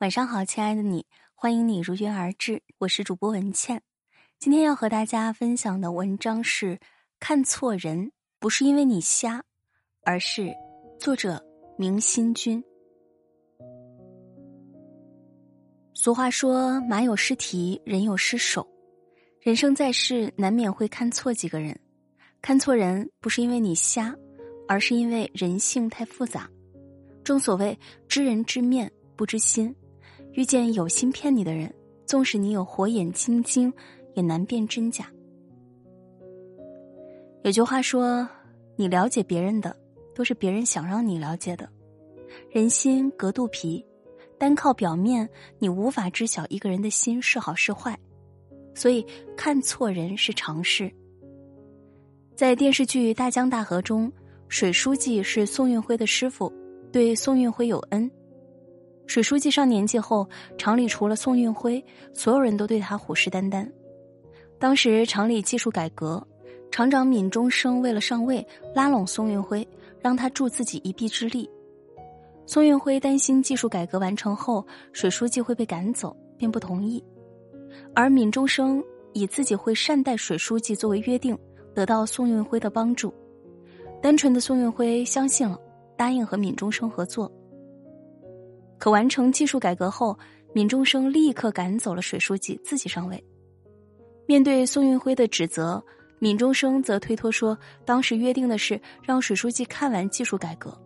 晚上好，亲爱的你，欢迎你如约而至，我是主播文倩。今天要和大家分享的文章是：看错人不是因为你瞎，而是作者明心君。俗话说：“马有失蹄，人有失手。”人生在世，难免会看错几个人。看错人不是因为你瞎，而是因为人性太复杂。正所谓“知人知面不知心”。遇见有心骗你的人，纵使你有火眼金睛，也难辨真假。有句话说：“你了解别人的，都是别人想让你了解的。人心隔肚皮，单靠表面，你无法知晓一个人的心是好是坏。所以，看错人是常事。”在电视剧《大江大河》中，水书记是宋运辉的师傅，对宋运辉有恩。水书记上年纪后，厂里除了宋运辉，所有人都对他虎视眈眈。当时厂里技术改革，厂长闵中生为了上位，拉拢宋运辉，让他助自己一臂之力。宋运辉担心技术改革完成后，水书记会被赶走，便不同意。而闵中生以自己会善待水书记作为约定，得到宋运辉的帮助。单纯的宋运辉相信了，答应和闵中生合作。可完成技术改革后，闵中生立刻赶走了水书记，自己上位。面对宋运辉的指责，闵中生则推脱说，当时约定的是让水书记看完技术改革。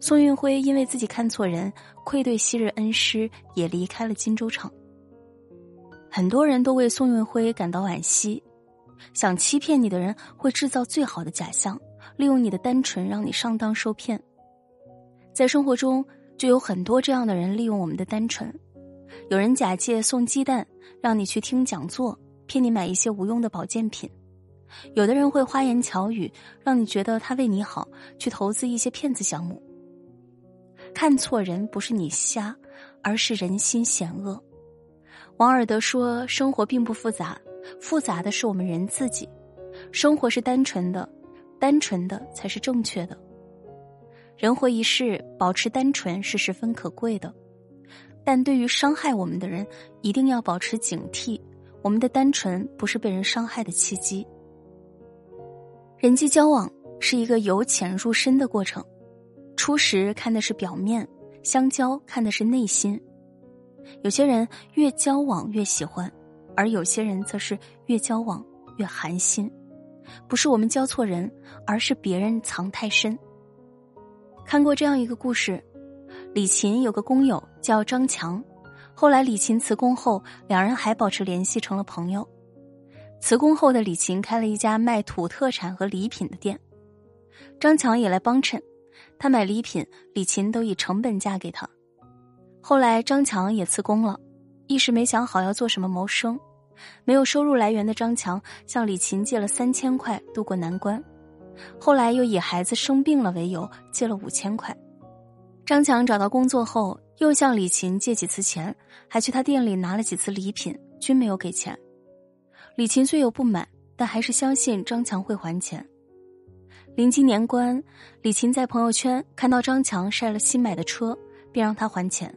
宋运辉因为自己看错人，愧对昔日恩师，也离开了荆州厂。很多人都为宋运辉感到惋惜，想欺骗你的人会制造最好的假象，利用你的单纯让你上当受骗。在生活中。就有很多这样的人利用我们的单纯，有人假借送鸡蛋让你去听讲座，骗你买一些无用的保健品；有的人会花言巧语让你觉得他为你好，去投资一些骗子项目。看错人不是你瞎，而是人心险恶。王尔德说：“生活并不复杂，复杂的是我们人自己。生活是单纯的，单纯的才是正确的。”人活一世，保持单纯是十分可贵的，但对于伤害我们的人，一定要保持警惕。我们的单纯不是被人伤害的契机。人际交往是一个由浅入深的过程，初时看的是表面，相交看的是内心。有些人越交往越喜欢，而有些人则是越交往越寒心。不是我们交错人，而是别人藏太深。看过这样一个故事，李琴有个工友叫张强，后来李琴辞工后，两人还保持联系，成了朋友。辞工后的李琴开了一家卖土特产和礼品的店，张强也来帮衬，他买礼品，李琴都以成本价给他。后来张强也辞工了，一时没想好要做什么谋生，没有收入来源的张强向李琴借了三千块渡过难关。后来又以孩子生病了为由借了五千块，张强找到工作后又向李琴借几次钱，还去他店里拿了几次礼品，均没有给钱。李琴虽有不满，但还是相信张强会还钱。临近年关，李琴在朋友圈看到张强晒了新买的车，便让他还钱。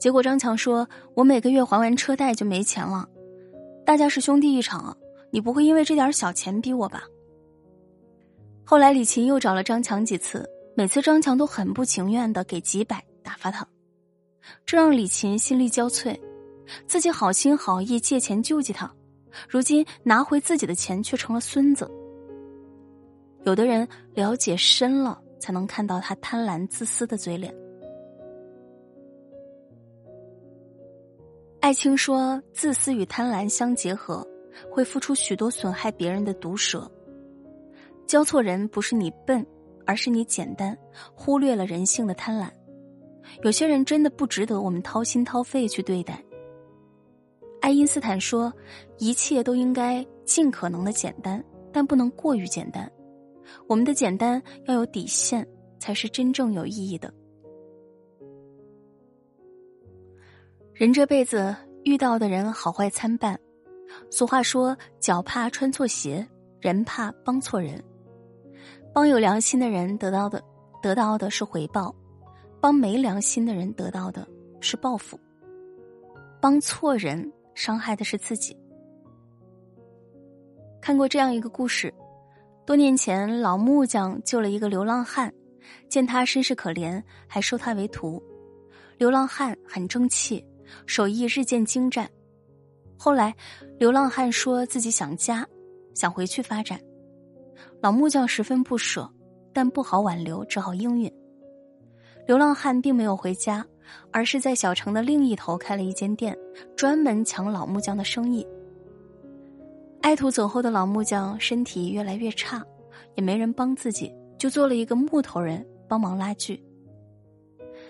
结果张强说：“我每个月还完车贷就没钱了，大家是兄弟一场，你不会因为这点小钱逼我吧？”后来李琴又找了张强几次，每次张强都很不情愿的给几百打发他，这让李琴心力交瘁。自己好心好意借钱救济他，如今拿回自己的钱却成了孙子。有的人了解深了，才能看到他贪婪自私的嘴脸。艾青说：“自私与贪婪相结合，会付出许多损害别人的毒舌。”交错人不是你笨，而是你简单，忽略了人性的贪婪。有些人真的不值得我们掏心掏肺去对待。爱因斯坦说：“一切都应该尽可能的简单，但不能过于简单。我们的简单要有底线，才是真正有意义的。”人这辈子遇到的人好坏参半，俗话说：“脚怕穿错鞋，人怕帮错人。”帮有良心的人得到的，得到的是回报；帮没良心的人得到的是报复。帮错人，伤害的是自己。看过这样一个故事：多年前，老木匠救了一个流浪汉，见他身世可怜，还收他为徒。流浪汉很争气，手艺日渐精湛。后来，流浪汉说自己想家，想回去发展。老木匠十分不舍，但不好挽留，只好应允。流浪汉并没有回家，而是在小城的另一头开了一间店，专门抢老木匠的生意。爱徒走后的老木匠身体越来越差，也没人帮自己，就做了一个木头人帮忙拉锯。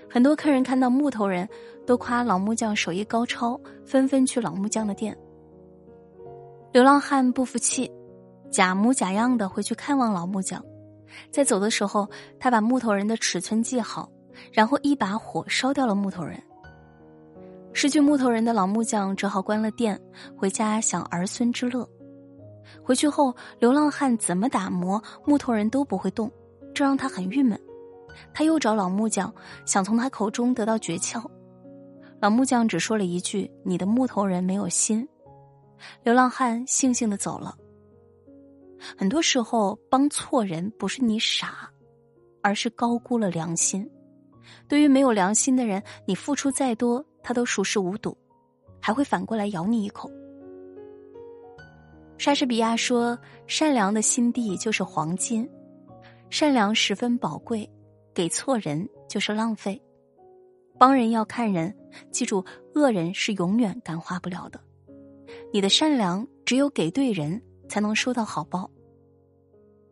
很多客人看到木头人都夸老木匠手艺高超，纷纷去老木匠的店。流浪汉不服气。假模假样的回去看望老木匠，在走的时候，他把木头人的尺寸记好，然后一把火烧掉了木头人。失去木头人的老木匠只好关了店，回家享儿孙之乐。回去后，流浪汉怎么打磨木头人都不会动，这让他很郁闷。他又找老木匠，想从他口中得到诀窍。老木匠只说了一句：“你的木头人没有心。”流浪汉悻悻的走了。很多时候，帮错人不是你傻，而是高估了良心。对于没有良心的人，你付出再多，他都熟视无睹，还会反过来咬你一口。莎士比亚说：“善良的心地就是黄金，善良十分宝贵，给错人就是浪费。帮人要看人，记住，恶人是永远感化不了的。你的善良，只有给对人。”才能收到好报。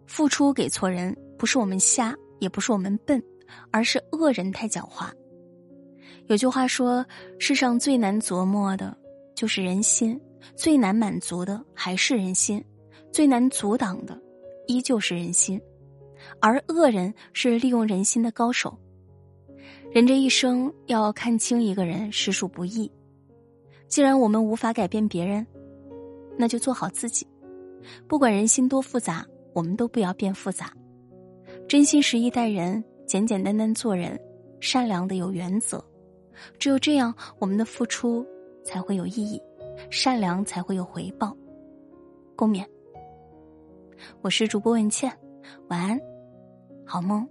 付出给错人，不是我们瞎，也不是我们笨，而是恶人太狡猾。有句话说：“世上最难琢磨的，就是人心；最难满足的，还是人心；最难阻挡的，依旧是人心。而恶人是利用人心的高手。人这一生要看清一个人，实属不易。既然我们无法改变别人，那就做好自己。”不管人心多复杂，我们都不要变复杂，真心实意待人，简简单单做人，善良的有原则。只有这样，我们的付出才会有意义，善良才会有回报。共勉。我是主播文倩，晚安，好梦。